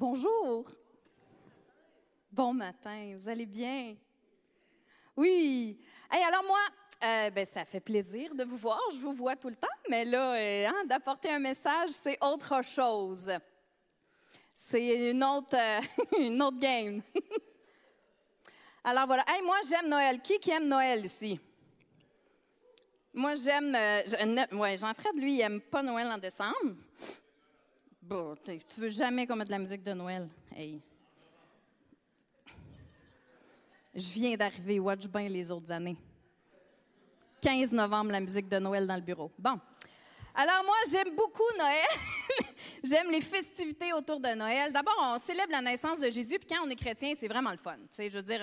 Bonjour. Bon matin, vous allez bien? Oui. Hey, alors moi, euh, ben, ça fait plaisir de vous voir. Je vous vois tout le temps, mais là, euh, hein, d'apporter un message, c'est autre chose. C'est une autre, euh, game. alors voilà. Hey, moi, j'aime Noël. Qui qui aime Noël ici? Moi, j'aime. ouais, Jean-Fred, lui, il aime pas Noël en décembre. Bon, tu veux jamais qu'on mette de la musique de Noël? Hey. Je viens d'arriver, watch bien les autres années. 15 novembre, la musique de Noël dans le bureau. Bon. Alors moi, j'aime beaucoup Noël. j'aime les festivités autour de Noël. D'abord, on célèbre la naissance de Jésus, puis quand on est chrétien, c'est vraiment le fun. sais, je veux dire,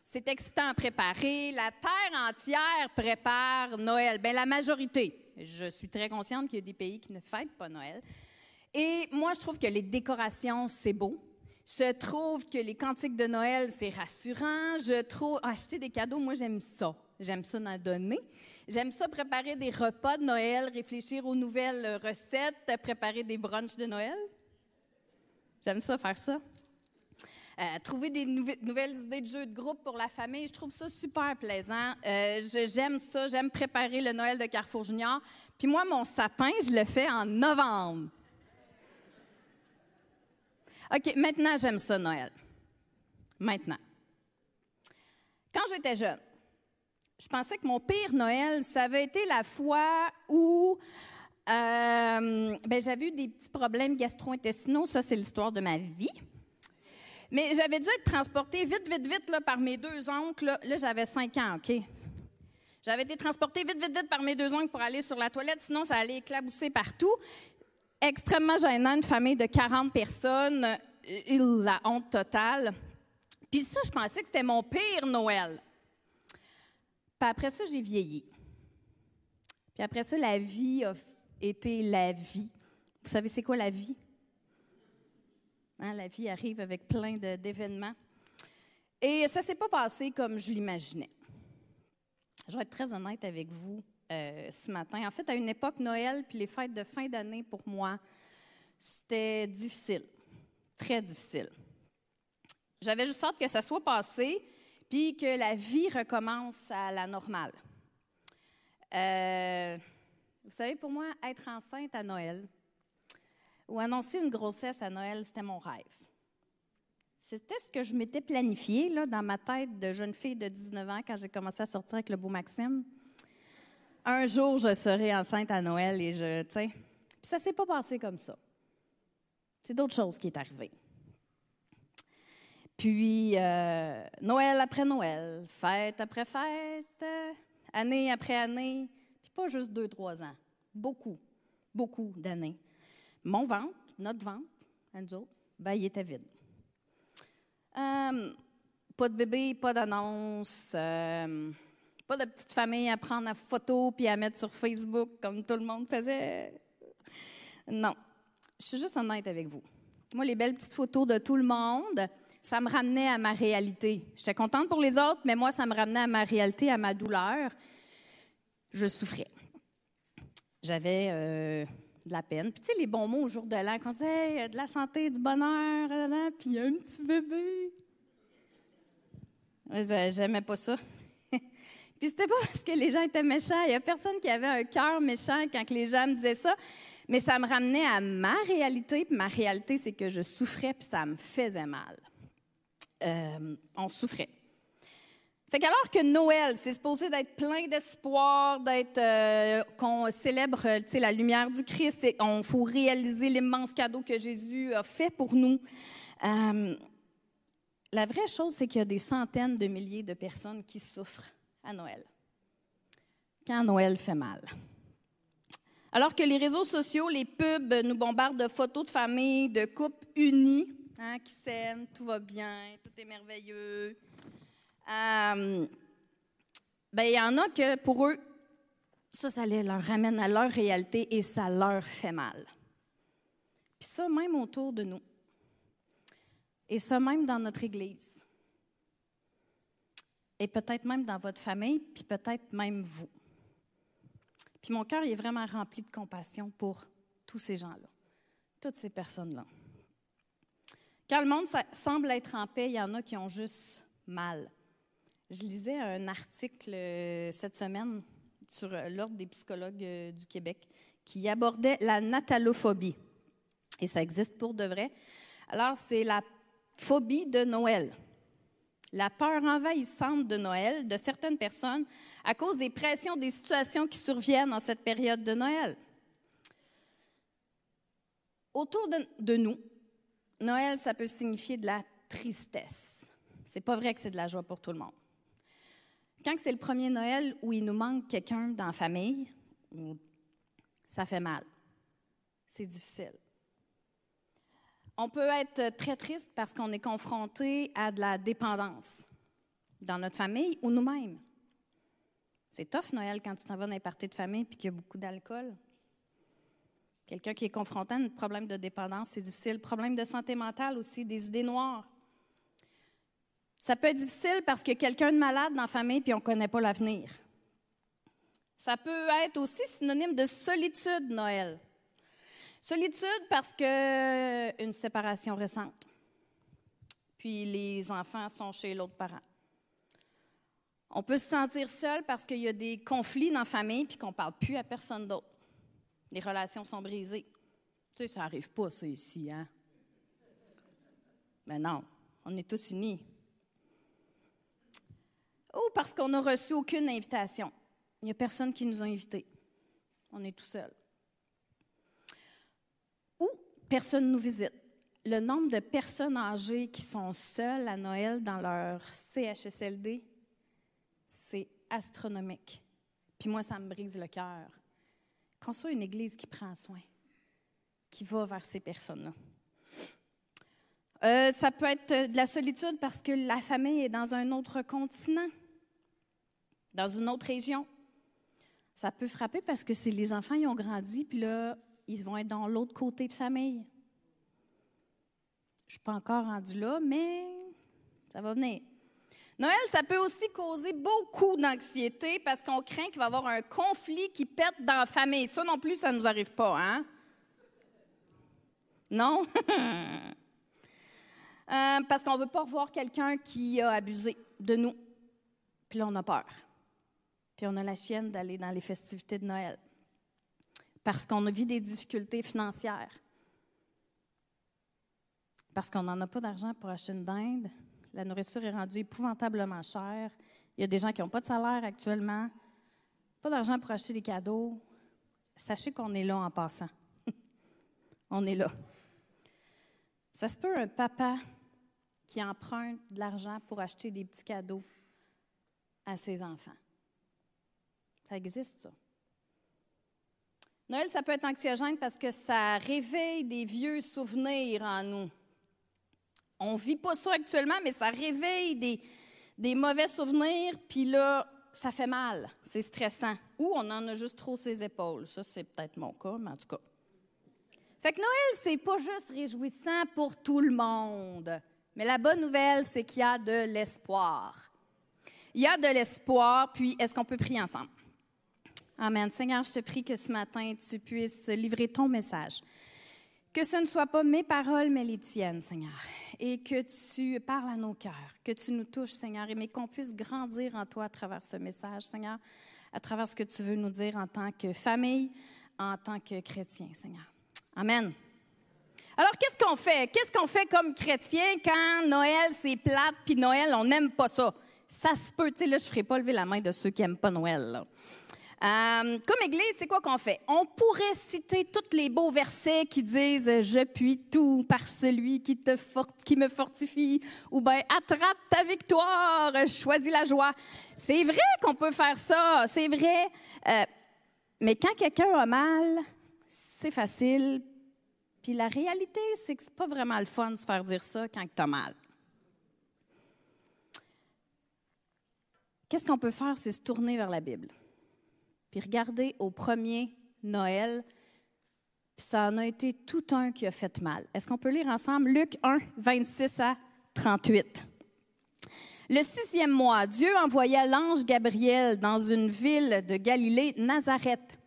c'est excitant à préparer. La terre entière prépare Noël. Ben la majorité. Je suis très consciente qu'il y a des pays qui ne fêtent pas Noël. Et moi, je trouve que les décorations, c'est beau. Je trouve que les cantiques de Noël, c'est rassurant. Je trouve acheter des cadeaux, moi j'aime ça. J'aime ça en donner. J'aime ça préparer des repas de Noël, réfléchir aux nouvelles recettes, préparer des brunchs de Noël. J'aime ça faire ça. Euh, trouver des nouvelles idées de jeux de groupe pour la famille, je trouve ça super plaisant. Euh, j'aime ça, j'aime préparer le Noël de Carrefour Junior. Puis moi, mon sapin, je le fais en novembre. OK, maintenant, j'aime ça, Noël. Maintenant. Quand j'étais jeune, je pensais que mon pire Noël, ça avait été la fois où euh, ben, j'avais eu des petits problèmes gastro-intestinaux. Ça, c'est l'histoire de ma vie. Mais j'avais dû être transportée vite, vite, vite là, par mes deux oncles. Là, j'avais cinq ans, OK? J'avais été transportée vite, vite, vite par mes deux oncles pour aller sur la toilette, sinon ça allait éclabousser partout extrêmement gênant, une famille de 40 personnes, euh, la honte totale. Puis ça, je pensais que c'était mon pire Noël. Puis après ça, j'ai vieilli. Puis après ça, la vie a été la vie. Vous savez, c'est quoi la vie? Hein, la vie arrive avec plein d'événements. Et ça s'est pas passé comme je l'imaginais. Je vais être très honnête avec vous. Euh, ce matin. En fait, à une époque, Noël puis les fêtes de fin d'année, pour moi, c'était difficile, très difficile. J'avais juste hâte que ça soit passé, puis que la vie recommence à la normale. Euh, vous savez, pour moi, être enceinte à Noël ou annoncer une grossesse à Noël, c'était mon rêve. C'était ce que je m'étais planifié là, dans ma tête de jeune fille de 19 ans quand j'ai commencé à sortir avec le beau Maxime un jour, je serai enceinte à Noël et je, tu sais. Puis ça s'est pas passé comme ça. C'est d'autres choses qui est arrivé. Puis, euh, Noël après Noël, fête après fête, année après année, puis pas juste deux, trois ans. Beaucoup, beaucoup d'années. Mon ventre, notre ventre, ben, il était vide. Euh, pas de bébé, pas d'annonce. Euh, pas de petite famille à prendre en photo puis à mettre sur Facebook comme tout le monde faisait. Non. Je suis juste honnête avec vous. Moi, les belles petites photos de tout le monde, ça me ramenait à ma réalité. J'étais contente pour les autres, mais moi, ça me ramenait à ma réalité, à ma douleur. Je souffrais. J'avais euh, de la peine. Puis, tu sais, les bons mots au jour de l'an, qu'on disait de la santé, du bonheur, puis un petit bébé. J'aimais pas ça. Puis c'était pas parce que les gens étaient méchants. Il y a personne qui avait un cœur méchant quand les gens me disaient ça. Mais ça me ramenait à ma réalité. Puis ma réalité, c'est que je souffrais puis ça me faisait mal. Euh, on souffrait. Fait qu'alors que Noël, c'est supposé d'être plein d'espoir, d'être euh, qu'on célèbre, la lumière du Christ, et on faut réaliser l'immense cadeau que Jésus a fait pour nous. Euh, la vraie chose, c'est qu'il y a des centaines de milliers de personnes qui souffrent à Noël. Quand Noël fait mal. Alors que les réseaux sociaux, les pubs nous bombardent de photos de famille, de couples unis, hein, qui s'aiment, tout va bien, tout est merveilleux. Euh, ben, il y en a que pour eux, ça, ça leur ramène à leur réalité et ça leur fait mal. Puis ça, même autour de nous. Et ça, même dans notre Église et peut-être même dans votre famille, puis peut-être même vous. Puis mon cœur est vraiment rempli de compassion pour tous ces gens-là, toutes ces personnes-là, Quand le monde semble être en paix, il y en a qui ont juste mal. Je lisais un article euh, cette semaine sur euh, l'Ordre des psychologues euh, du Québec qui abordait la natalophobie. Et ça existe pour de vrai. Alors, c'est la phobie de Noël. La peur envahissante de Noël de certaines personnes à cause des pressions, des situations qui surviennent en cette période de Noël. Autour de, de nous, Noël, ça peut signifier de la tristesse. C'est pas vrai que c'est de la joie pour tout le monde. Quand c'est le premier Noël où il nous manque quelqu'un dans la famille, ça fait mal. C'est difficile. On peut être très triste parce qu'on est confronté à de la dépendance dans notre famille ou nous-mêmes. C'est tough Noël quand tu t'en vas dans party de famille et qu'il y a beaucoup d'alcool. Quelqu'un qui est confronté à un problème de dépendance, c'est difficile. Problème de santé mentale aussi, des idées noires. Ça peut être difficile parce a quelqu'un de malade dans la famille puis on ne connaît pas l'avenir. Ça peut être aussi synonyme de solitude, Noël. Solitude parce que une séparation récente. Puis les enfants sont chez l'autre parent. On peut se sentir seul parce qu'il y a des conflits dans la famille puis qu'on ne parle plus à personne d'autre. Les relations sont brisées. Tu sais, ça n'arrive pas, ça, ici, hein? Mais non, on est tous unis. Ou parce qu'on n'a reçu aucune invitation. Il n'y a personne qui nous a invités. On est tout seul. Personne ne nous visite. Le nombre de personnes âgées qui sont seules à Noël dans leur CHSLD, c'est astronomique. Puis moi, ça me brise le cœur qu'on soit une Église qui prend soin, qui va vers ces personnes-là. Euh, ça peut être de la solitude parce que la famille est dans un autre continent, dans une autre région. Ça peut frapper parce que les enfants, ils ont grandi, puis là, ils vont être dans l'autre côté de famille. Je ne suis pas encore rendue là, mais ça va venir. Noël, ça peut aussi causer beaucoup d'anxiété parce qu'on craint qu'il va y avoir un conflit qui pète dans la famille. Ça non plus, ça ne nous arrive pas, hein? Non? Euh, parce qu'on ne veut pas revoir quelqu'un qui a abusé de nous. Puis là, on a peur. Puis on a la chienne d'aller dans les festivités de Noël. Parce qu'on vu des difficultés financières. Parce qu'on n'en a pas d'argent pour acheter une dinde la nourriture est rendue épouvantablement chère. Il y a des gens qui n'ont pas de salaire actuellement, pas d'argent pour acheter des cadeaux. Sachez qu'on est là en passant. On est là. Ça se peut un papa qui emprunte de l'argent pour acheter des petits cadeaux à ses enfants. Ça existe, ça. Noël, ça peut être anxiogène parce que ça réveille des vieux souvenirs en nous. On ne vit pas ça actuellement, mais ça réveille des, des mauvais souvenirs, puis là, ça fait mal, c'est stressant. Ou on en a juste trop ses épaules. Ça, c'est peut-être mon cas, mais en tout cas. Fait que Noël, c'est pas juste réjouissant pour tout le monde. Mais la bonne nouvelle, c'est qu'il y a de l'espoir. Il y a de l'espoir, puis est-ce qu'on peut prier ensemble? Amen. Seigneur, je te prie que ce matin, tu puisses livrer ton message. Que ce ne soit pas mes paroles, mais les tiennes, Seigneur. Et que tu parles à nos cœurs, que tu nous touches, Seigneur, et mais qu'on puisse grandir en toi à travers ce message, Seigneur, à travers ce que tu veux nous dire en tant que famille, en tant que chrétien, Seigneur. Amen. Alors, qu'est-ce qu'on fait? Qu'est-ce qu'on fait comme chrétien quand Noël, c'est plate, puis Noël, on n'aime pas ça? Ça se peut, tu sais, là, je ne ferai pas lever la main de ceux qui n'aiment pas Noël. Là. Euh, comme Église, c'est quoi qu'on fait? On pourrait citer tous les beaux versets qui disent Je puis tout par celui qui, me fortifie, ou bien Attrape ta victoire, choisis la joie. C'est vrai qu'on peut faire ça, c'est vrai. Euh, mais quand quelqu'un a mal, c'est facile. Puis la réalité, c'est que c'est pas vraiment le fun de se faire dire ça quand tu as mal. Qu'est-ce qu'on peut faire? C'est se tourner vers la Bible? Puis regardez au premier Noël, puis ça en a été tout un qui a fait mal. Est-ce qu'on peut lire ensemble Luc 1, 26 à 38? Le sixième mois, Dieu envoya l'ange Gabriel dans une ville de Galilée, Nazareth,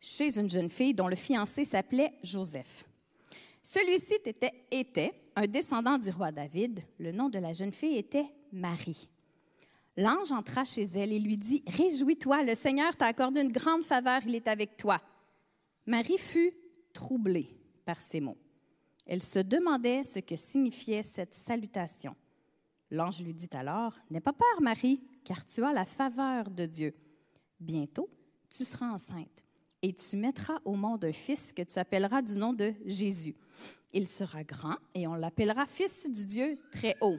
chez une jeune fille dont le fiancé s'appelait Joseph. Celui-ci était, était un descendant du roi David. Le nom de la jeune fille était Marie. L'ange entra chez elle et lui dit, Réjouis-toi, le Seigneur t'a accordé une grande faveur, il est avec toi. Marie fut troublée par ces mots. Elle se demandait ce que signifiait cette salutation. L'ange lui dit alors, N'aie pas peur, Marie, car tu as la faveur de Dieu. Bientôt, tu seras enceinte et tu mettras au monde un fils que tu appelleras du nom de Jésus. Il sera grand et on l'appellera fils du Dieu très haut.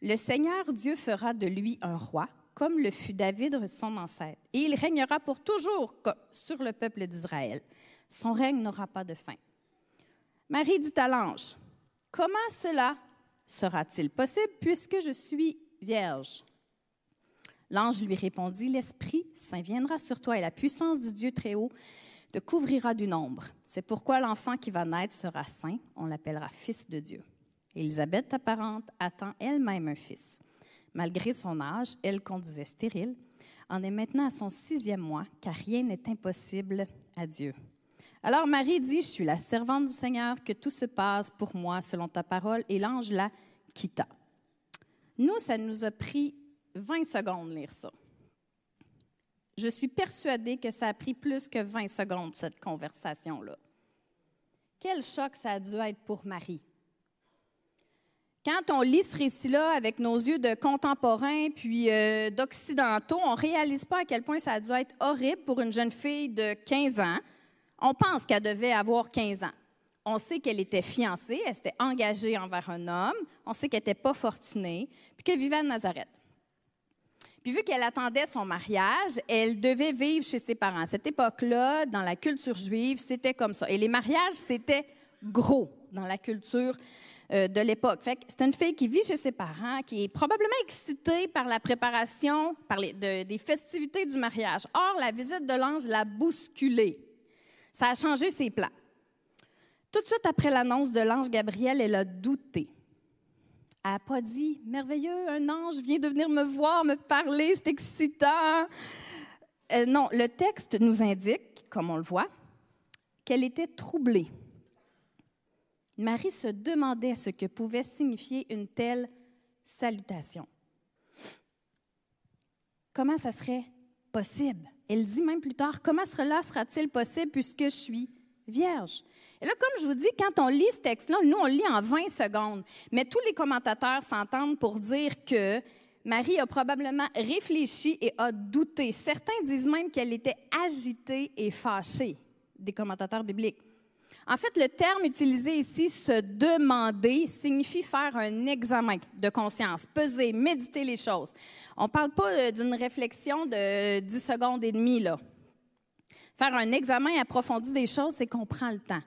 Le Seigneur Dieu fera de lui un roi, comme le fut David son ancêtre, et il régnera pour toujours sur le peuple d'Israël. Son règne n'aura pas de fin. Marie dit à l'ange, Comment cela sera-t-il possible puisque je suis vierge? L'ange lui répondit, L'Esprit Saint viendra sur toi et la puissance du Dieu très haut te couvrira du nombre. C'est pourquoi l'enfant qui va naître sera saint, on l'appellera fils de Dieu. Élisabeth, ta parente, attend elle-même un fils. Malgré son âge, elle qu'on disait stérile, en est maintenant à son sixième mois, car rien n'est impossible à Dieu. Alors Marie dit, je suis la servante du Seigneur, que tout se passe pour moi selon ta parole, et l'ange la quitta. Nous, ça nous a pris 20 secondes lire ça. Je suis persuadée que ça a pris plus que 20 secondes, cette conversation-là. Quel choc ça a dû être pour Marie. Quand on lit ce récit-là avec nos yeux de contemporains puis euh, d'occidentaux, on ne réalise pas à quel point ça a dû être horrible pour une jeune fille de 15 ans. On pense qu'elle devait avoir 15 ans. On sait qu'elle était fiancée, elle s'était engagée envers un homme. On sait qu'elle n'était pas fortunée, puis qu'elle vivait à Nazareth. Puis vu qu'elle attendait son mariage, elle devait vivre chez ses parents. À cette époque-là, dans la culture juive, c'était comme ça. Et les mariages, c'était gros dans la culture euh, de l'époque. C'est une fille qui vit chez ses parents, qui est probablement excitée par la préparation par les, des festivités du mariage. Or, la visite de l'ange l'a bousculée. Ça a changé ses plans. Tout de suite après l'annonce de l'ange Gabriel, elle a douté. Elle n'a pas dit Merveilleux, un ange vient de venir me voir, me parler, c'est excitant. Euh, non, le texte nous indique, comme on le voit, qu'elle était troublée. Marie se demandait ce que pouvait signifier une telle salutation. Comment ça serait possible? Elle dit même plus tard, comment cela sera-t-il possible puisque je suis vierge? Et là, comme je vous dis, quand on lit ce texte-là, nous, on lit en 20 secondes. Mais tous les commentateurs s'entendent pour dire que Marie a probablement réfléchi et a douté. Certains disent même qu'elle était agitée et fâchée, des commentateurs bibliques. En fait, le terme utilisé ici, se demander, signifie faire un examen de conscience, peser, méditer les choses. On ne parle pas euh, d'une réflexion de 10 secondes et demie, là. Faire un examen approfondi des choses, c'est qu'on prend le temps.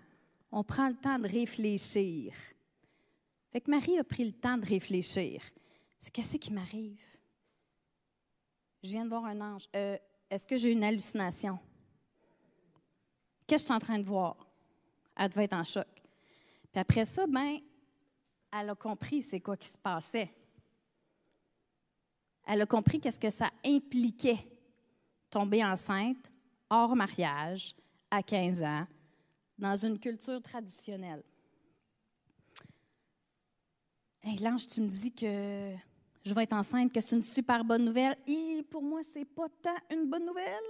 On prend le temps de réfléchir. Fait que Marie a pris le temps de réfléchir. Qu'est-ce qui m'arrive? Je viens de voir un ange. Euh, est-ce que j'ai une hallucination? Qu'est-ce que je suis en train de voir? Elle devait être en choc. Puis après ça, ben, elle a compris c'est quoi qui se passait. Elle a compris qu'est-ce que ça impliquait tomber enceinte hors mariage à 15 ans dans une culture traditionnelle. Hey, Lange, tu me dis que je vais être enceinte, que c'est une super bonne nouvelle. Pour moi, c'est pas tant une bonne nouvelle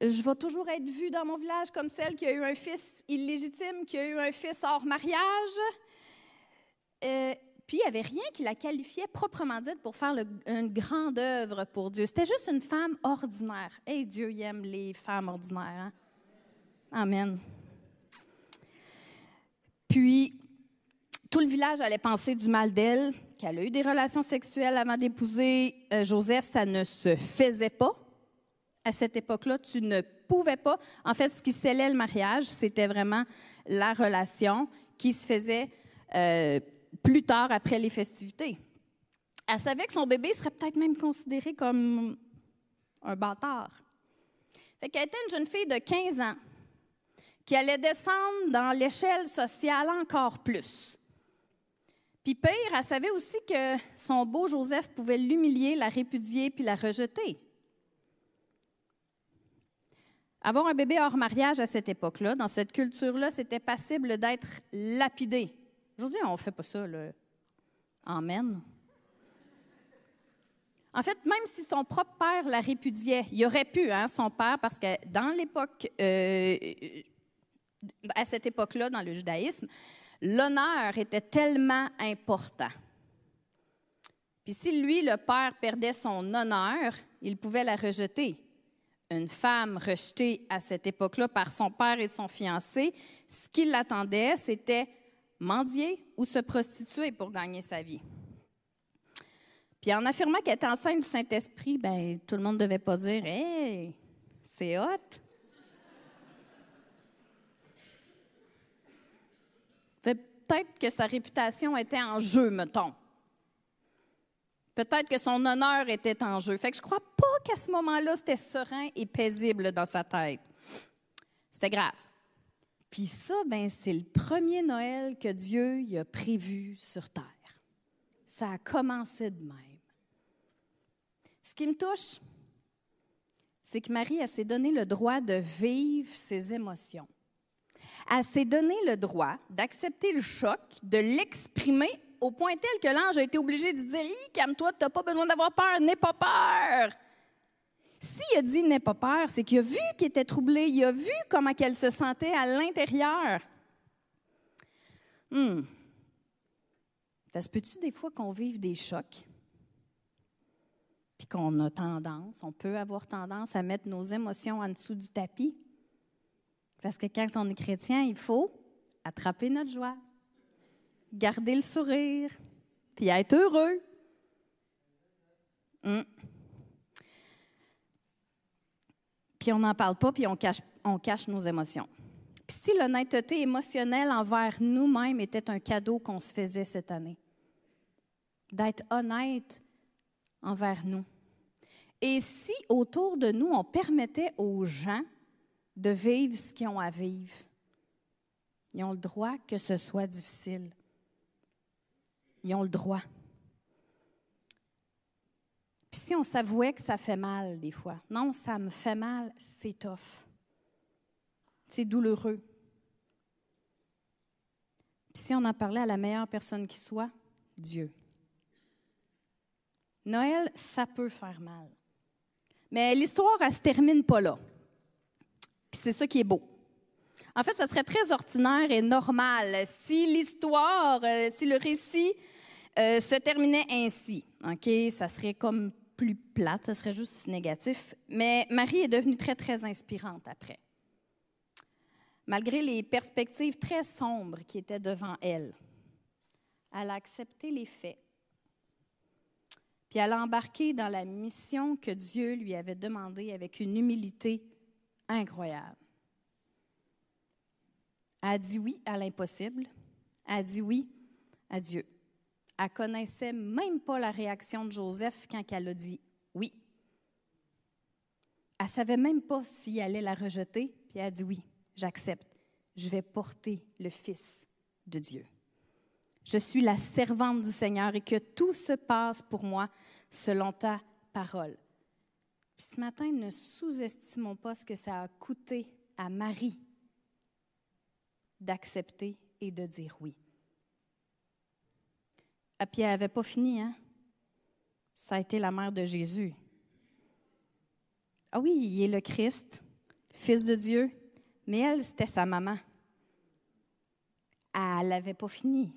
je vais toujours être vue dans mon village comme celle qui a eu un fils illégitime, qui a eu un fils hors mariage. Euh, puis, il n'y avait rien qui la qualifiait proprement dite pour faire une grande œuvre pour Dieu. C'était juste une femme ordinaire. Et Dieu aime les femmes ordinaires. Hein? Amen. Puis, tout le village allait penser du mal d'elle, qu'elle a eu des relations sexuelles avant d'épouser euh, Joseph. Ça ne se faisait pas à cette époque-là, tu ne pouvais pas. En fait, ce qui scellait le mariage, c'était vraiment la relation qui se faisait euh, plus tard après les festivités. Elle savait que son bébé serait peut-être même considéré comme un bâtard. Fait qu'elle était une jeune fille de 15 ans qui allait descendre dans l'échelle sociale encore plus. Puis pire, elle savait aussi que son beau Joseph pouvait l'humilier, la répudier puis la rejeter. Avoir un bébé hors mariage à cette époque-là, dans cette culture-là, c'était passible d'être lapidé. Aujourd'hui, on ne fait pas ça, là. Amen. En fait, même si son propre père la répudiait, il aurait pu, hein, son père, parce que dans l'époque, euh, à cette époque-là, dans le judaïsme, l'honneur était tellement important. Puis si lui, le père, perdait son honneur, il pouvait la rejeter. Une femme rejetée à cette époque-là par son père et son fiancé, ce qui l'attendait, c'était mendier ou se prostituer pour gagner sa vie. Puis en affirmant qu'elle était enceinte du Saint-Esprit, ben tout le monde ne devait pas dire Hey, c'est hot. Peut-être que sa réputation était en jeu, mettons. Peut-être que son honneur était en jeu. Fait que je crois pas qu'à ce moment-là, c'était serein et paisible dans sa tête. C'était grave. Puis ça, ben, c'est le premier Noël que Dieu y a prévu sur terre. Ça a commencé de même. Ce qui me touche, c'est que Marie, s'est donné le droit de vivre ses émotions. Elle s'est donné le droit d'accepter le choc, de l'exprimer au point tel que l'ange a été obligé de dire Calme-toi, tu n'as pas besoin d'avoir peur, n'aie pas peur. S'il a dit n'aie pas peur, c'est qu'il a vu qu'elle était troublée, il a vu comment elle se sentait à l'intérieur. Hmm. Ça se peut-tu des fois qu'on vive des chocs? puis qu'on a tendance, on peut avoir tendance à mettre nos émotions en dessous du tapis? Parce que quand on est chrétien, il faut attraper notre joie, garder le sourire, puis être heureux. Hmm. Puis on n'en parle pas, puis on cache, on cache nos émotions. Puis si l'honnêteté émotionnelle envers nous-mêmes était un cadeau qu'on se faisait cette année, d'être honnête envers nous. Et si autour de nous, on permettait aux gens de vivre ce qu'ils ont à vivre, ils ont le droit que ce soit difficile. Ils ont le droit. Puis si on s'avouait que ça fait mal des fois, non, ça me fait mal, c'est tough. C'est douloureux. Puis si on en parlait à la meilleure personne qui soit, Dieu. Noël, ça peut faire mal. Mais l'histoire, elle ne se termine pas là. Puis c'est ça qui est beau. En fait, ça serait très ordinaire et normal si l'histoire, euh, si le récit euh, se terminait ainsi. OK? Ça serait comme plus plate, ça serait juste négatif. Mais Marie est devenue très, très inspirante après. Malgré les perspectives très sombres qui étaient devant elle, elle a accepté les faits puis elle a embarqué dans la mission que Dieu lui avait demandée avec une humilité incroyable. Elle a dit oui à l'impossible. Elle a dit oui à Dieu. Elle connaissait même pas la réaction de Joseph quand elle a dit oui. Elle savait même pas s'il allait la rejeter, puis elle a dit oui, j'accepte. Je vais porter le Fils de Dieu je suis la servante du Seigneur et que tout se passe pour moi selon ta parole. Puis ce matin, ne sous-estimons pas ce que ça a coûté à Marie d'accepter et de dire oui. Ah, puis elle n'avait pas fini, hein? Ça a été la mère de Jésus. Ah oui, il est le Christ, Fils de Dieu, mais elle, c'était sa maman. Elle n'avait pas fini.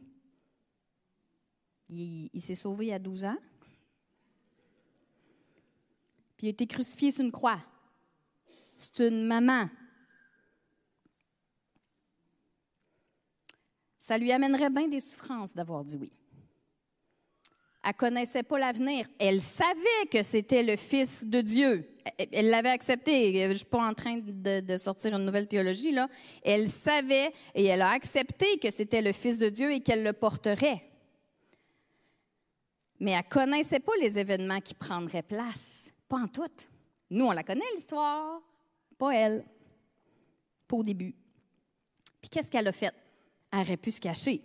Il, s'est sauvé il a 12 ans. Puis il a été crucifié sur une croix. C'est une maman. Ça lui amènerait bien des souffrances d'avoir dit oui. Elle connaissait pas l'avenir. Elle savait que c'était le Fils de Dieu. Elle l'avait accepté. Je ne suis pas en train de, sortir une nouvelle théologie, là. Elle savait et elle a accepté que c'était le Fils de Dieu et qu'elle le porterait mais elle ne connaissait pas les événements qui prendraient place. Pas en tout. Nous, on la connaît, l'histoire. Pas elle. Pas au début. Puis qu'est-ce qu'elle a fait? Aurait pu se cacher.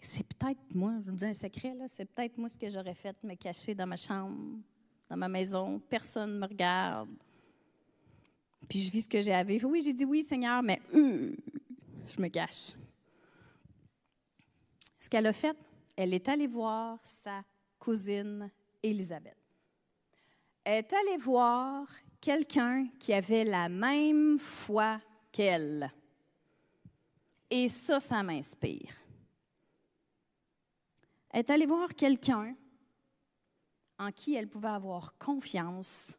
C'est peut-être moi, je vous dis un secret, là, c'est peut-être moi ce que j'aurais fait, me cacher dans ma chambre, dans ma maison, personne ne me regarde. Puis je vis ce que j'ai à. Oui, j'ai dit oui, Seigneur, mais euh, je me cache. Ce qu'elle a fait, elle est allée voir sa cousine Élisabeth. Elle est allée voir quelqu'un qui avait la même foi qu'elle. Et ça, ça m'inspire. Elle est allée voir quelqu'un en qui elle pouvait avoir confiance,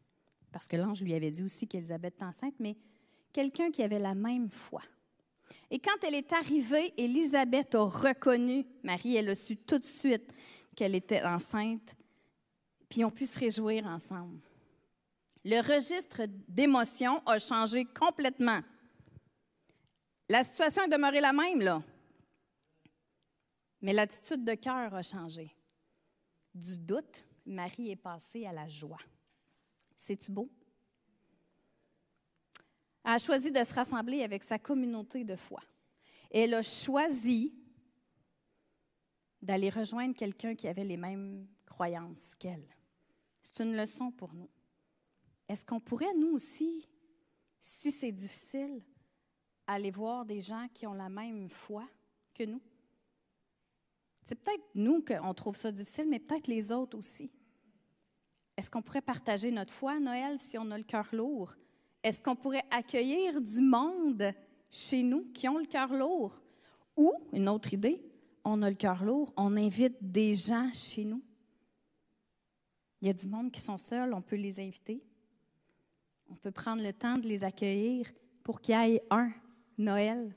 parce que l'ange lui avait dit aussi qu'Élisabeth est enceinte, mais quelqu'un qui avait la même foi. Et quand elle est arrivée, Élisabeth a reconnu Marie, elle a su tout de suite qu'elle était enceinte, puis on pu se réjouir ensemble. Le registre d'émotions a changé complètement. La situation est demeurée la même, là. Mais l'attitude de cœur a changé. Du doute, Marie est passée à la joie. C'est-tu beau? Elle a choisi de se rassembler avec sa communauté de foi. elle a choisi d'aller rejoindre quelqu'un qui avait les mêmes croyances qu'elle. C'est une leçon pour nous. Est-ce qu'on pourrait, nous aussi, si c'est difficile, aller voir des gens qui ont la même foi que nous? C'est peut-être nous qu'on trouve ça difficile, mais peut-être les autres aussi. Est-ce qu'on pourrait partager notre foi à Noël si on a le cœur lourd? Est-ce qu'on pourrait accueillir du monde chez nous qui ont le cœur lourd? Ou, une autre idée, on a le cœur lourd, on invite des gens chez nous. Il y a du monde qui sont seuls, on peut les inviter. On peut prendre le temps de les accueillir pour qu'il y ait un Noël.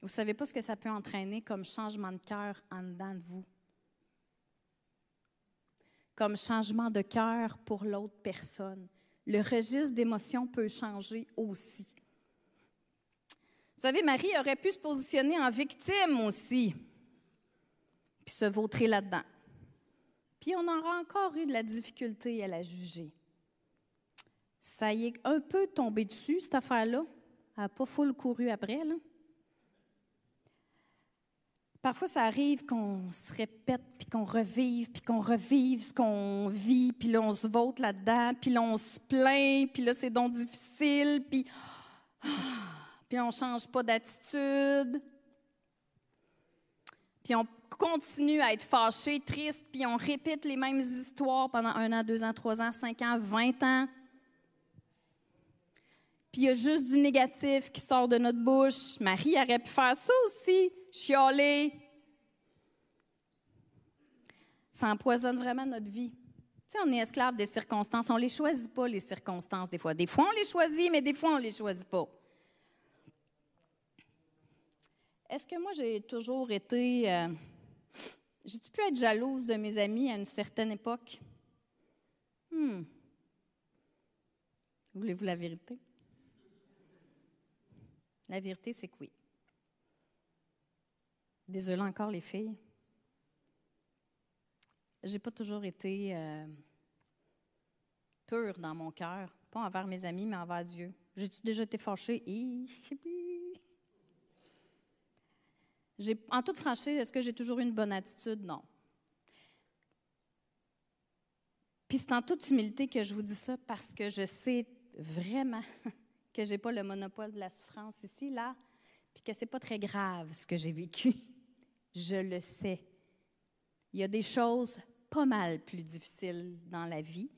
Vous ne savez pas ce que ça peut entraîner comme changement de cœur en dedans de vous? Comme changement de cœur pour l'autre personne. Le registre d'émotions peut changer aussi. Vous savez, Marie aurait pu se positionner en victime aussi, puis se vautrer là-dedans. Puis on aura encore eu de la difficulté à la juger. Ça y est un peu tombé dessus, cette affaire-là. Elle n'a pas full couru après, là. Parfois, ça arrive qu'on se répète, puis qu'on revive, puis qu'on revive ce qu'on vit, puis là, on se vote là-dedans, puis là, on se plaint, puis là, c'est donc difficile, puis, puis on ne change pas d'attitude. Puis on continue à être fâché, triste, puis on répète les mêmes histoires pendant un an, deux ans, trois ans, cinq ans, vingt ans. Puis il y a juste du négatif qui sort de notre bouche. Marie aurait pu faire ça aussi, chialer. Ça empoisonne vraiment notre vie. Tu sais, on est esclave des circonstances. On ne les choisit pas, les circonstances, des fois. Des fois, on les choisit, mais des fois, on ne les choisit pas. Est-ce que moi, j'ai toujours été. Euh, j'ai-tu pu être jalouse de mes amis à une certaine époque? Hmm. Voulez-vous la vérité? La vérité, c'est que oui. Désolée encore, les filles. J'ai pas toujours été euh, pure dans mon cœur, pas envers mes amis, mais envers Dieu. J'ai-tu déjà été fâchée? en toute franchise, est-ce que j'ai toujours eu une bonne attitude? Non. Puis c'est en toute humilité que je vous dis ça parce que je sais vraiment que je n'ai pas le monopole de la souffrance ici, là, puis que ce n'est pas très grave ce que j'ai vécu. Je le sais. Il y a des choses pas mal plus difficiles dans la vie,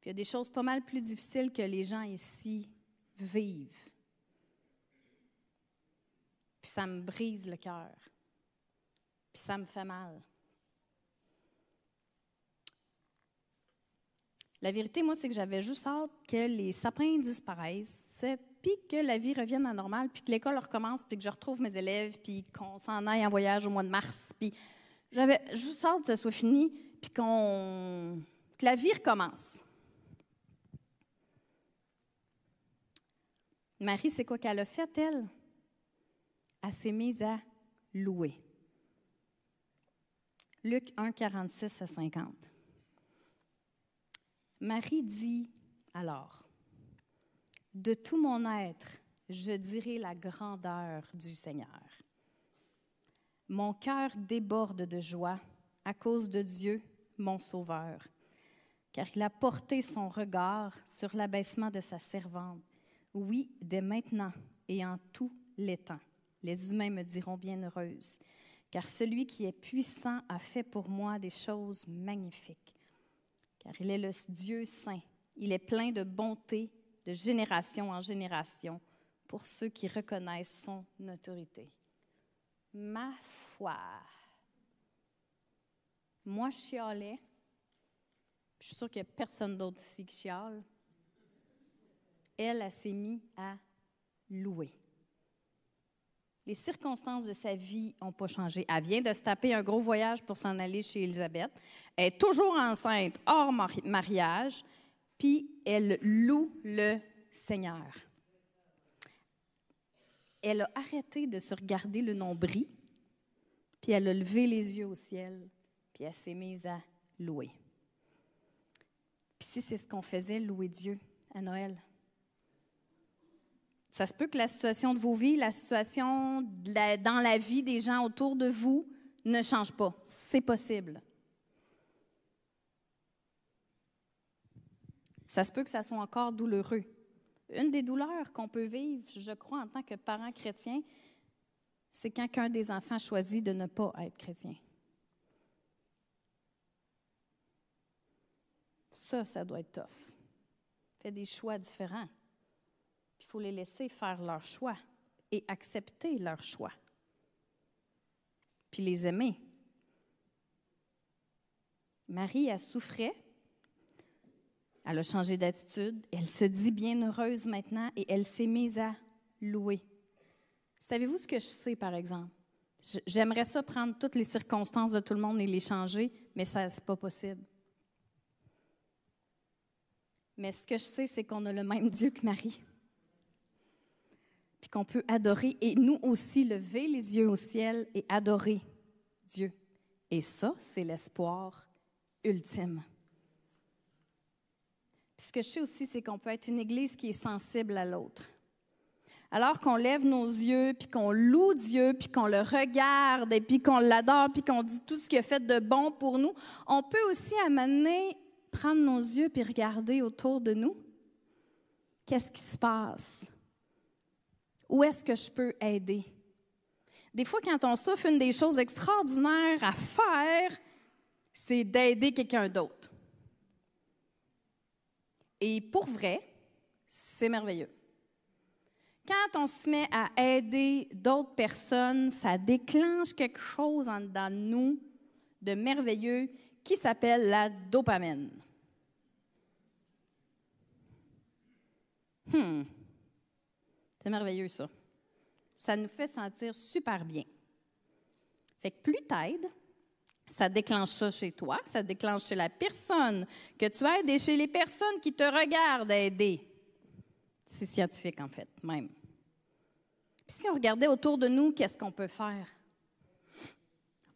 puis il y a des choses pas mal plus difficiles que les gens ici vivent. Puis ça me brise le cœur. Puis ça me fait mal. La vérité, moi, c'est que j'avais juste hâte que les sapins disparaissent, puis que la vie revienne à normal, puis que l'école recommence, puis que je retrouve mes élèves, puis qu'on s'en aille en voyage au mois de mars. Puis j'avais juste hâte que ce soit fini, puis qu'on que la vie recommence. Marie, c'est quoi qu'elle a fait, elle? Elle s'est mise à louer. Luc 1, 46 à 50. Marie dit alors, De tout mon être, je dirai la grandeur du Seigneur. Mon cœur déborde de joie à cause de Dieu, mon Sauveur, car il a porté son regard sur l'abaissement de sa servante. Oui, dès maintenant et en tous les temps, les humains me diront bienheureuse, car celui qui est puissant a fait pour moi des choses magnifiques. Car il est le Dieu saint, il est plein de bonté de génération en génération pour ceux qui reconnaissent son autorité. Ma foi. Moi, je chialais je suis sûre qu'il n'y a personne d'autre ici qui chiale. Elle, elle s'est mise à louer. Les circonstances de sa vie n'ont pas changé. Elle vient de se taper un gros voyage pour s'en aller chez Elisabeth. Elle est toujours enceinte, hors mariage, puis elle loue le Seigneur. Elle a arrêté de se regarder le nombril, puis elle a levé les yeux au ciel, puis elle s'est mise à louer. Puis si c'est ce qu'on faisait, louer Dieu à Noël. Ça se peut que la situation de vos vies, la situation dans la vie des gens autour de vous ne change pas. C'est possible. Ça se peut que ça soit encore douloureux. Une des douleurs qu'on peut vivre, je crois, en tant que parent chrétien, c'est quand un des enfants choisit de ne pas être chrétien. Ça, ça doit être tough. Fait des choix différents. Faut les laisser faire leur choix et accepter leur choix. Puis les aimer. Marie, a souffrait. Elle a changé d'attitude. Elle se dit bien heureuse maintenant et elle s'est mise à louer. Savez-vous ce que je sais, par exemple? J'aimerais ça prendre toutes les circonstances de tout le monde et les changer, mais ça, n'est pas possible. Mais ce que je sais, c'est qu'on a le même Dieu que Marie. Puis qu'on peut adorer et nous aussi lever les yeux au ciel et adorer Dieu. Et ça, c'est l'espoir ultime. Puis ce que je sais aussi, c'est qu'on peut être une Église qui est sensible à l'autre. Alors qu'on lève nos yeux, puis qu'on loue Dieu, puis qu'on le regarde, et puis qu'on l'adore, puis qu'on dit tout ce qu'il a fait de bon pour nous, on peut aussi amener prendre nos yeux puis regarder autour de nous? Qu'est-ce qui se passe? Où est-ce que je peux aider? Des fois, quand on souffre, une des choses extraordinaires à faire, c'est d'aider quelqu'un d'autre. Et pour vrai, c'est merveilleux. Quand on se met à aider d'autres personnes, ça déclenche quelque chose en dedans de nous de merveilleux qui s'appelle la dopamine. Hmm. C'est merveilleux, ça. Ça nous fait sentir super bien. Fait que plus t'aides, ça déclenche ça chez toi, ça déclenche chez la personne que tu aides et chez les personnes qui te regardent aider. C'est scientifique, en fait, même. Puis si on regardait autour de nous, qu'est-ce qu'on peut faire?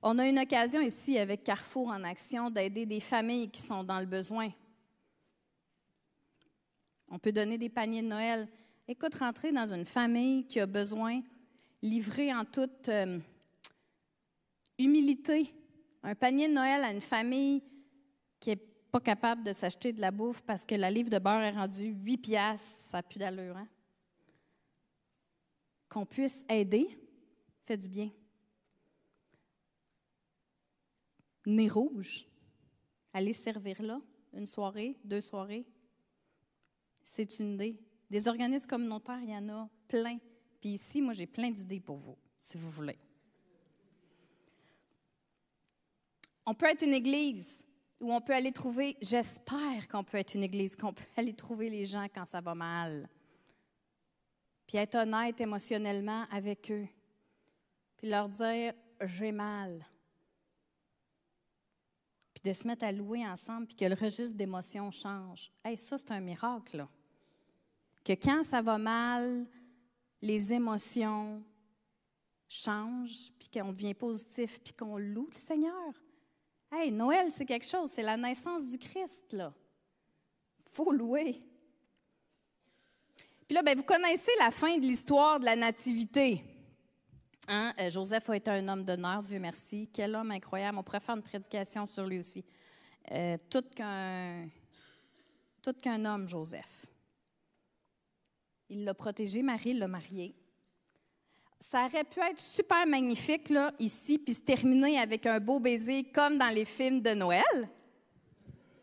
On a une occasion ici avec Carrefour en action d'aider des familles qui sont dans le besoin. On peut donner des paniers de Noël. Écoute, rentrer dans une famille qui a besoin, livrer en toute euh, humilité un panier de Noël à une famille qui n'est pas capable de s'acheter de la bouffe parce que la livre de beurre est rendue 8 piastres, ça plus d'allure. Hein? Qu'on puisse aider, fait du bien. Nez rouge, aller servir là, une soirée, deux soirées, c'est une idée. Des organismes communautaires, il y en a plein. Puis ici, moi, j'ai plein d'idées pour vous, si vous voulez. On peut être une église où on peut aller trouver, j'espère qu'on peut être une église, qu'on peut aller trouver les gens quand ça va mal. Puis être honnête émotionnellement avec eux. Puis leur dire, j'ai mal. Puis de se mettre à louer ensemble, puis que le registre d'émotions change. Hey, ça, c'est un miracle. Là que quand ça va mal, les émotions changent, puis qu'on devient positif, puis qu'on loue le Seigneur. Hey, Noël, c'est quelque chose, c'est la naissance du Christ, là. faut louer. Puis là, ben, vous connaissez la fin de l'histoire de la nativité. Hein? Euh, Joseph a été un homme d'honneur, Dieu merci. Quel homme incroyable. On pourrait faire une prédication sur lui aussi. Euh, tout qu'un tout qu'un homme, Joseph. Il l'a protégé, Marie l'a marié. Ça aurait pu être super magnifique, là, ici, puis se terminer avec un beau baiser comme dans les films de Noël.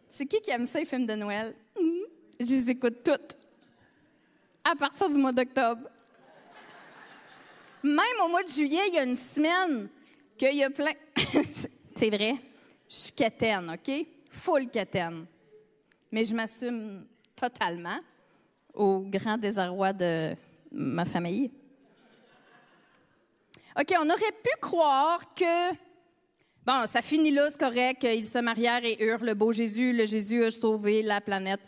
C'est qui qui aime ça, les films de Noël? Hmm, je les écoute toutes. À partir du mois d'octobre. Même au mois de juillet, il y a une semaine qu'il y a plein. C'est vrai, je suis quétaine, OK? Full quétaine. Mais je m'assume totalement au grand désarroi de ma famille. OK, on aurait pu croire que, bon, ça finit là, c'est correct, ils se marièrent et eurent le beau Jésus, le Jésus a sauvé la planète.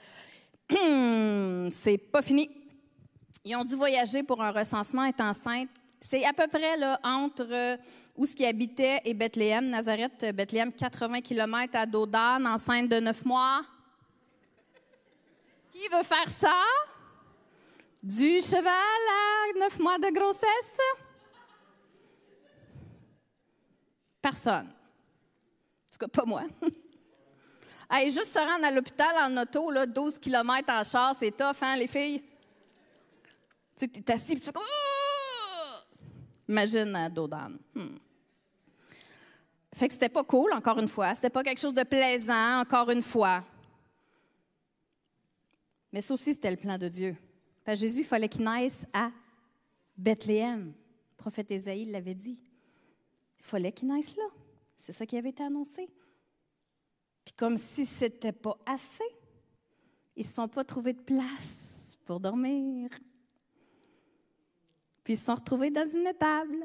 c'est pas fini. Ils ont dû voyager pour un recensement, être enceinte. C'est à peu près là, entre euh, où ce qui habitait et Bethléem, Nazareth, Bethléem, 80 km à Dodane, enceinte de neuf mois. Qui veut faire ça? Du cheval à neuf mois de grossesse? Personne. En tout cas, pas moi. hey, juste se rendre à l'hôpital en auto, là, 12 km en char, c'est tough, hein, les filles? Tu sais, es assis, tu Imagine Dodan. Hmm. Fait que c'était pas cool, encore une fois. C'était pas quelque chose de plaisant, encore une fois. Mais ça aussi, c'était le plan de Dieu. Jésus, il fallait qu'il naisse à Bethléem. Le prophète Ésaïe l'avait dit. Il fallait qu'il naisse là. C'est ça qui avait été annoncé. Puis comme si ce n'était pas assez, ils ne se sont pas trouvés de place pour dormir. Puis ils se sont retrouvés dans une étable.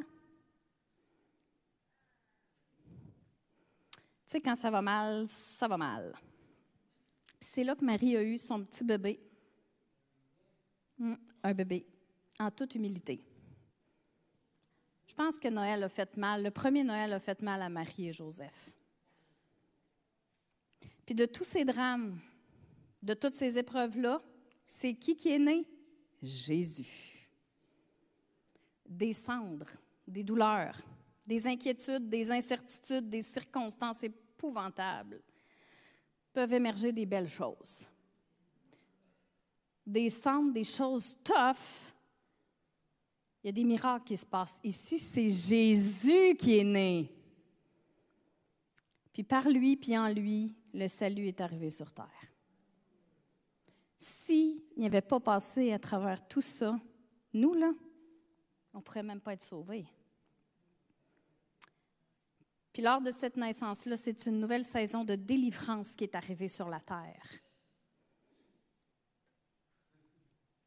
Tu sais, quand ça va mal, ça va mal. Puis c'est là que Marie a eu son petit bébé. Hmm, un bébé, en toute humilité. Je pense que Noël a fait mal, le premier Noël a fait mal à Marie et Joseph. Puis de tous ces drames, de toutes ces épreuves-là, c'est qui qui est né? Jésus. Des cendres, des douleurs, des inquiétudes, des incertitudes, des circonstances épouvantables peuvent émerger des belles choses. Des des choses tough, il y a des miracles qui se passent. Ici, c'est Jésus qui est né. Puis par lui, puis en lui, le salut est arrivé sur terre. S'il n'y avait pas passé à travers tout ça, nous, là, on ne pourrait même pas être sauvés. Puis lors de cette naissance-là, c'est une nouvelle saison de délivrance qui est arrivée sur la terre.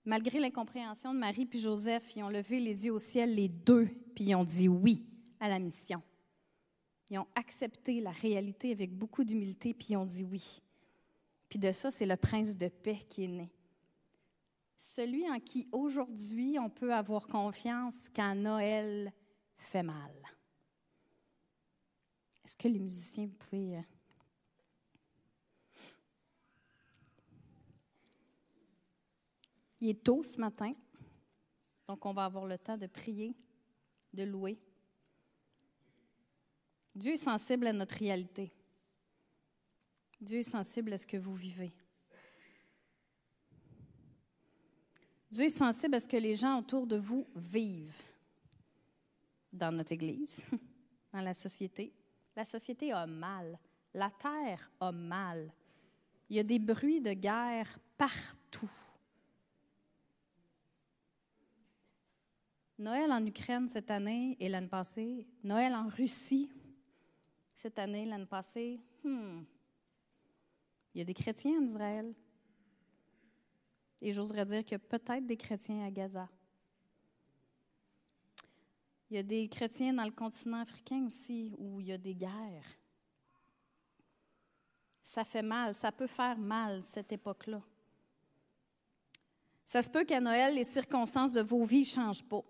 Malgré l'incompréhension de Marie puis Joseph, ils ont levé les yeux au ciel, les deux, puis ils ont dit oui à la mission. Ils ont accepté la réalité avec beaucoup d'humilité, puis ils ont dit oui. Puis de ça, c'est le prince de paix qui est né. Celui en qui aujourd'hui on peut avoir confiance quand Noël fait mal. Est-ce que les musiciens, vous pouvez Il est tôt ce matin, donc on va avoir le temps de prier, de louer. Dieu est sensible à notre réalité. Dieu est sensible à ce que vous vivez. Dieu est sensible à ce que les gens autour de vous vivent dans notre Église, dans la société. La société a mal. La terre a mal. Il y a des bruits de guerre partout. Noël en Ukraine cette année et l'année passée, Noël en Russie cette année, l'année passée, hmm. il y a des chrétiens en Israël. Et j'oserais dire qu'il y a peut-être des chrétiens à Gaza. Il y a des chrétiens dans le continent africain aussi où il y a des guerres. Ça fait mal, ça peut faire mal cette époque-là. Ça se peut qu'à Noël, les circonstances de vos vies ne changent pas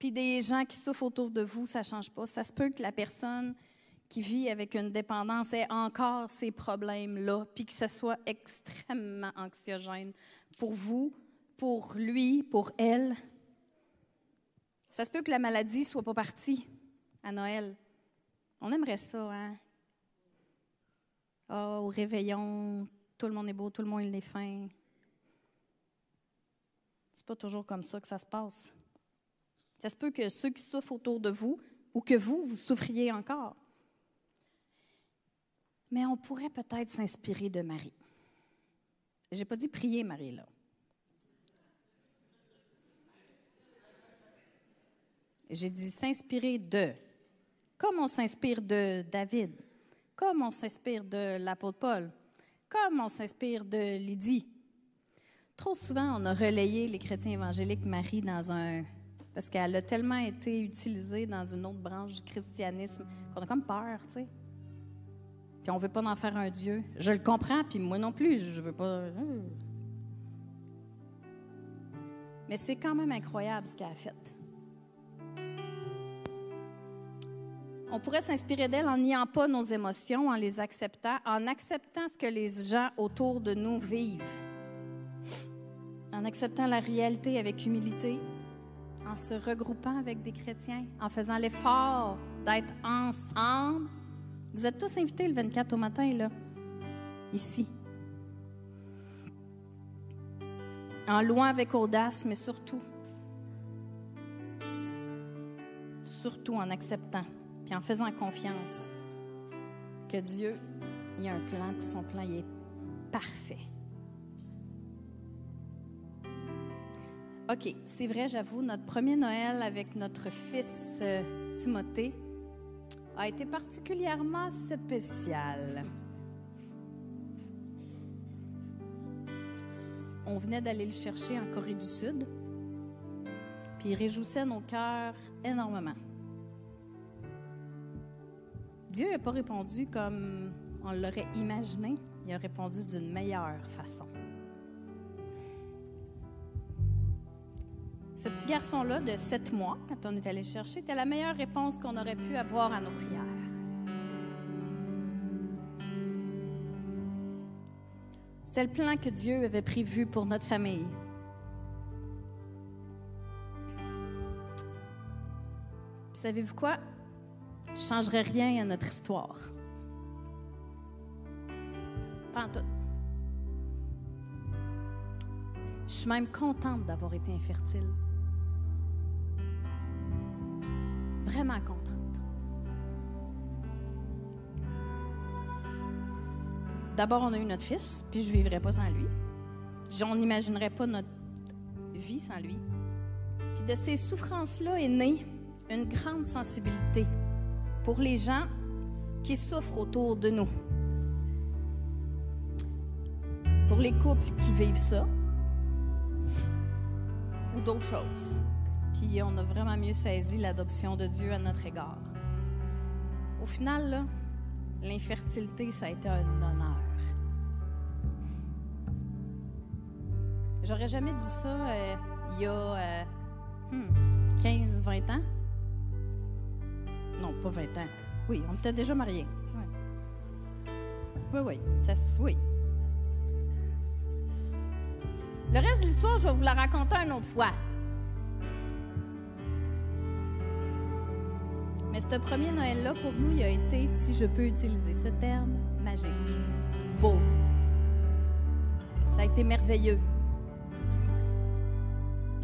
puis des gens qui souffrent autour de vous, ça ne change pas. Ça se peut que la personne qui vit avec une dépendance ait encore ces problèmes-là, puis que ce soit extrêmement anxiogène pour vous, pour lui, pour elle. Ça se peut que la maladie ne soit pas partie à Noël. On aimerait ça, hein? Oh, au réveillon, tout le monde est beau, tout le monde est fin. C'est pas toujours comme ça que ça se passe. Ça se peut que ceux qui souffrent autour de vous ou que vous, vous souffriez encore. Mais on pourrait peut-être s'inspirer de Marie. J'ai pas dit prier Marie là. J'ai dit s'inspirer de. Comme on s'inspire de David, comme on s'inspire de l'apôtre Paul, comme on s'inspire de Lydie. Trop souvent, on a relayé les chrétiens évangéliques Marie dans un. Parce qu'elle a tellement été utilisée dans une autre branche du christianisme qu'on a comme peur, tu sais. Puis on veut pas en faire un Dieu. Je le comprends, puis moi non plus, je veux pas. Mais c'est quand même incroyable ce qu'elle a fait. On pourrait s'inspirer d'elle en niant pas nos émotions, en les acceptant, en acceptant ce que les gens autour de nous vivent, en acceptant la réalité avec humilité, en se regroupant avec des chrétiens, en faisant l'effort d'être ensemble. Vous êtes tous invités le 24 au matin, là, ici. En louant avec audace, mais surtout, surtout en acceptant en faisant confiance que Dieu, il a un plan, puis son plan, il est parfait. OK, c'est vrai, j'avoue, notre premier Noël avec notre fils euh, Timothée a été particulièrement spécial. On venait d'aller le chercher en Corée du Sud, puis il réjouissait nos cœurs énormément. Dieu n'a pas répondu comme on l'aurait imaginé, il a répondu d'une meilleure façon. Ce petit garçon-là de sept mois, quand on est allé chercher, était la meilleure réponse qu'on aurait pu avoir à nos prières. C'était le plan que Dieu avait prévu pour notre famille. Savez-vous quoi? Je ne changerais rien à notre histoire. Pas en tout. Je suis même contente d'avoir été infertile. Vraiment contente. D'abord, on a eu notre fils, puis je ne vivrais pas sans lui. On n'imaginerait pas notre vie sans lui. Puis de ces souffrances-là est née une grande sensibilité pour les gens qui souffrent autour de nous. Pour les couples qui vivent ça ou d'autres choses. Puis on a vraiment mieux saisi l'adoption de Dieu à notre égard. Au final, l'infertilité, ça a été un honneur. J'aurais jamais dit ça euh, il y a 15-20 euh, hmm, ans. Non, pas 20 ans. Oui, on était déjà mariés. Oui, oui, ça, oui. Le reste de l'histoire, je vais vous la raconter une autre fois. Ce premier Noël-là, pour nous, il a été, si je peux utiliser ce terme, magique. Beau. Ça a été merveilleux.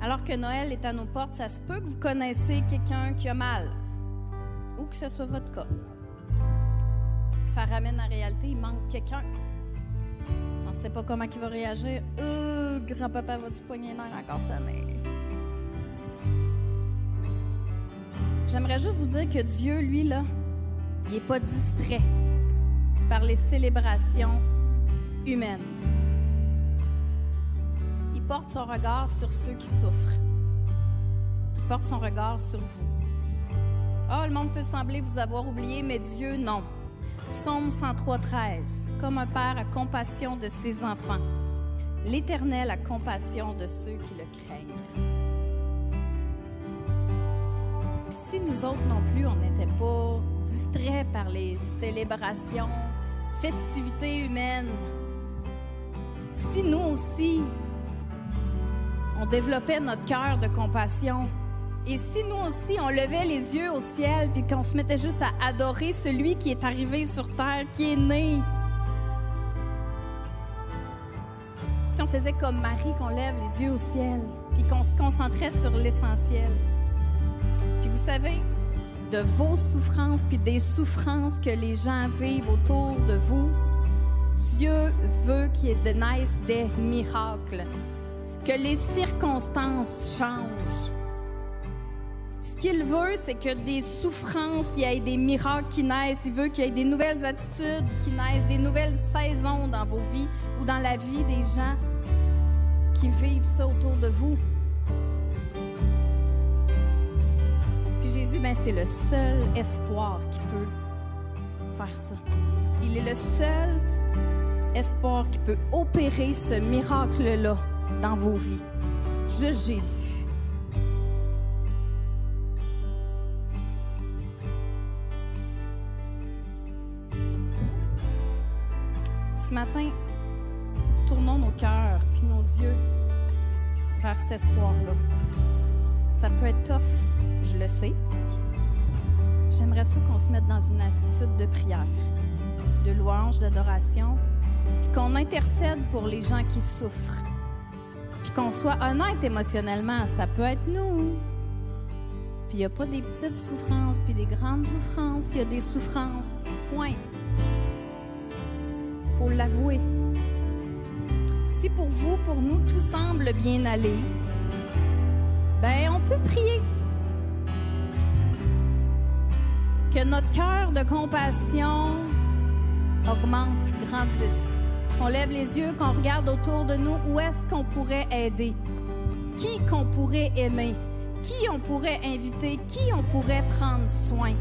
Alors que Noël est à nos portes, ça se peut que vous connaissez quelqu'un qui a mal ou que ce soit votre cas, ça ramène en réalité, il manque quelqu'un. On ne sait pas comment il va réagir. Euh, grand-papa va-tu poigner l'air encore cette année? J'aimerais juste vous dire que Dieu, lui, là, il n'est pas distrait par les célébrations humaines. Il porte son regard sur ceux qui souffrent. Il porte son regard sur vous. Oh, le monde peut sembler vous avoir oublié, mais Dieu, non. Psaume 103, 13. Comme un père a compassion de ses enfants, l'Éternel a compassion de ceux qui le craignent. Si nous autres non plus, on n'était pas distraits par les célébrations, festivités humaines, si nous aussi, on développait notre cœur de compassion, et si nous aussi, on levait les yeux au ciel, puis qu'on se mettait juste à adorer celui qui est arrivé sur terre, qui est né, Si on faisait comme Marie, qu'on lève les yeux au ciel, puis qu'on se concentrait sur l'essentiel. Vous savez, de vos souffrances, puis des souffrances que les gens vivent autour de vous, Dieu veut qu'il naissent des miracles, que les circonstances changent. Ce qu'il veut, c'est que des souffrances, il y ait des miracles qui naissent. Il veut qu'il y ait des nouvelles attitudes qui naissent, des nouvelles saisons dans vos vies ou dans la vie des gens qui vivent ça autour de vous. Jésus, ben, c'est le seul espoir qui peut faire ça. Il est le seul espoir qui peut opérer ce miracle-là dans vos vies. Juste Jésus. Ce matin, tournons nos cœurs puis nos yeux vers cet espoir-là. Ça peut être tough, je le sais. J'aimerais ça qu'on se mette dans une attitude de prière, de louange, d'adoration, puis qu'on intercède pour les gens qui souffrent. Puis qu'on soit honnête émotionnellement, ça peut être nous. Puis il n'y a pas des petites souffrances, puis des grandes souffrances, il y a des souffrances. Point. faut l'avouer. Si pour vous, pour nous, tout semble bien aller, peut prier. Que notre cœur de compassion augmente, grandisse. On lève les yeux, qu'on regarde autour de nous où est-ce qu'on pourrait aider, qui qu'on pourrait aimer, qui on pourrait inviter, qui on pourrait prendre soin?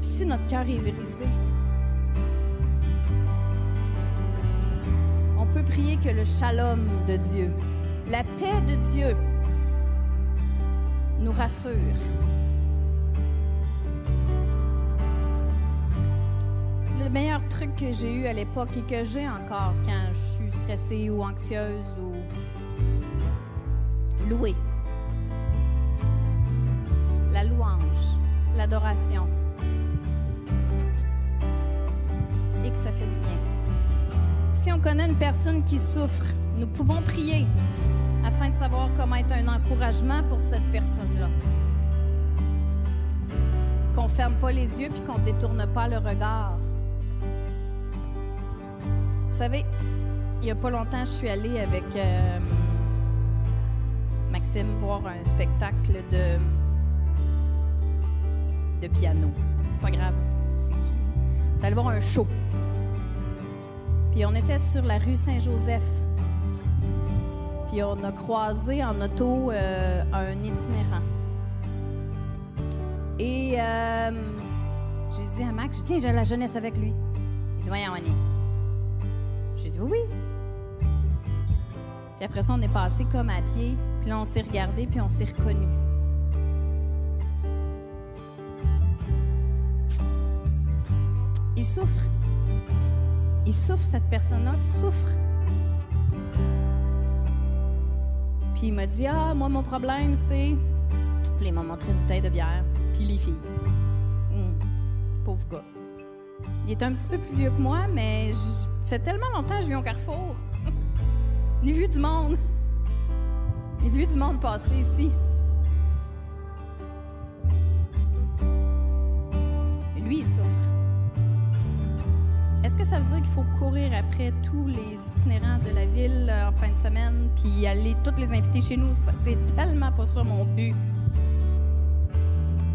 Puis si notre cœur est brisé, prier que le shalom de Dieu, la paix de Dieu, nous rassure. Le meilleur truc que j'ai eu à l'époque et que j'ai encore quand je suis stressée ou anxieuse ou louée. La louange, l'adoration. Et que ça fait du bien. Si on connaît une personne qui souffre, nous pouvons prier afin de savoir comment être un encouragement pour cette personne-là. Qu'on ferme pas les yeux puis qu'on détourne pas le regard. Vous savez, il y a pas longtemps, je suis allée avec euh, Maxime voir un spectacle de de piano. C'est pas grave. C'est qui? Voir un show. Puis on était sur la rue Saint-Joseph. Puis on a croisé en auto euh, un itinérant. Et euh, j'ai dit à Max, dit, j'ai la jeunesse avec lui. Il dit, voyons, on est. J'ai dit, oui, oui. Puis après ça, on est passé comme à pied. Puis là, on s'est regardé, puis on s'est reconnus. Il souffre. Il souffre, cette personne-là souffre. Puis il m'a dit Ah, moi, mon problème, c'est. Puis il m'a montré une bouteille de bière. Puis les filles. Hum, pauvre gars. Il est un petit peu plus vieux que moi, mais ça fait tellement longtemps que je vis au Carrefour. J'ai vu du monde. J'ai vu du monde passer ici. Est-ce que ça veut dire qu'il faut courir après tous les itinérants de la ville euh, en fin de semaine, puis aller toutes les inviter chez nous? C'est tellement pas ça mon but.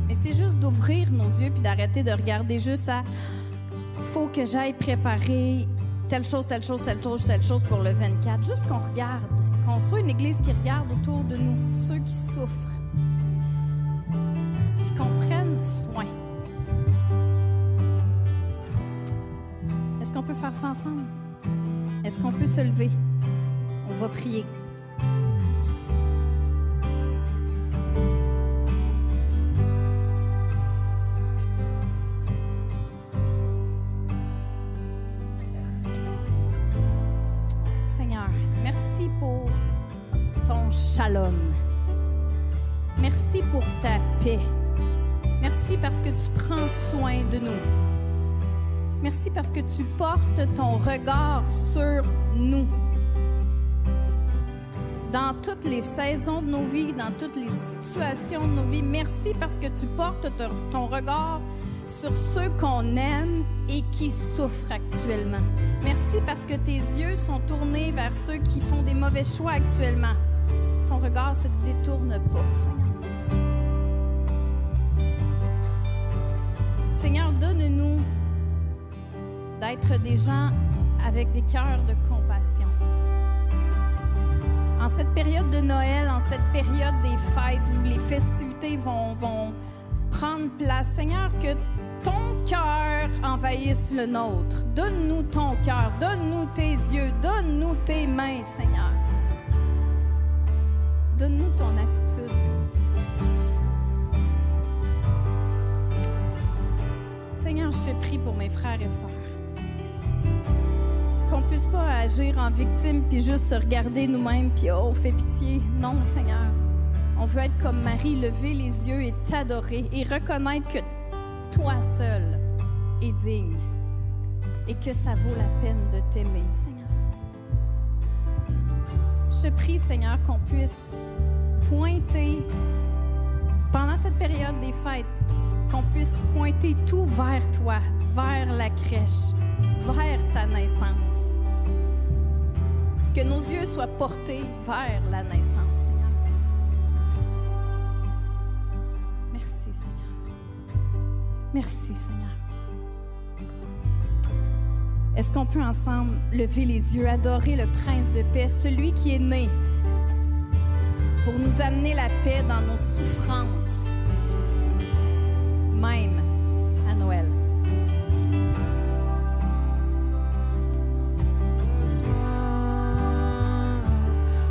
Mais c'est juste d'ouvrir nos yeux puis d'arrêter de regarder juste à faut que j'aille préparer telle chose, telle chose, telle chose, telle chose pour le 24. Juste qu'on regarde, qu'on soit une église qui regarde autour de nous, ceux qui souffrent, Est-ce qu'on peut se lever? On va prier. Merci parce que tu portes ton regard sur nous. Dans toutes les saisons de nos vies, dans toutes les situations de nos vies, merci parce que tu portes ton regard sur ceux qu'on aime et qui souffrent actuellement. Merci parce que tes yeux sont tournés vers ceux qui font des mauvais choix actuellement. Ton regard se détourne pas, Seigneur. Seigneur, donne-nous d'être des gens avec des cœurs de compassion. En cette période de Noël, en cette période des fêtes où les festivités vont, vont prendre place, Seigneur, que ton cœur envahisse le nôtre. Donne-nous ton cœur, donne-nous tes yeux, donne-nous tes mains, Seigneur. Donne-nous ton attitude. Seigneur, je te prie pour mes frères et sœurs. Qu'on puisse pas agir en victime puis juste se regarder nous-mêmes puis oh, on fait pitié. Non, Seigneur. On veut être comme Marie, lever les yeux et t'adorer et reconnaître que toi seul est digne et que ça vaut la peine de t'aimer, Seigneur. Je prie, Seigneur, qu'on puisse pointer pendant cette période des fêtes, qu'on puisse pointer tout vers toi, vers la crèche, vers ta naissance. Que nos yeux soient portés vers la naissance, Seigneur. Merci, Seigneur. Merci, Seigneur. Est-ce qu'on peut ensemble lever les yeux, adorer le prince de paix, celui qui est né pour nous amener la paix dans nos souffrances?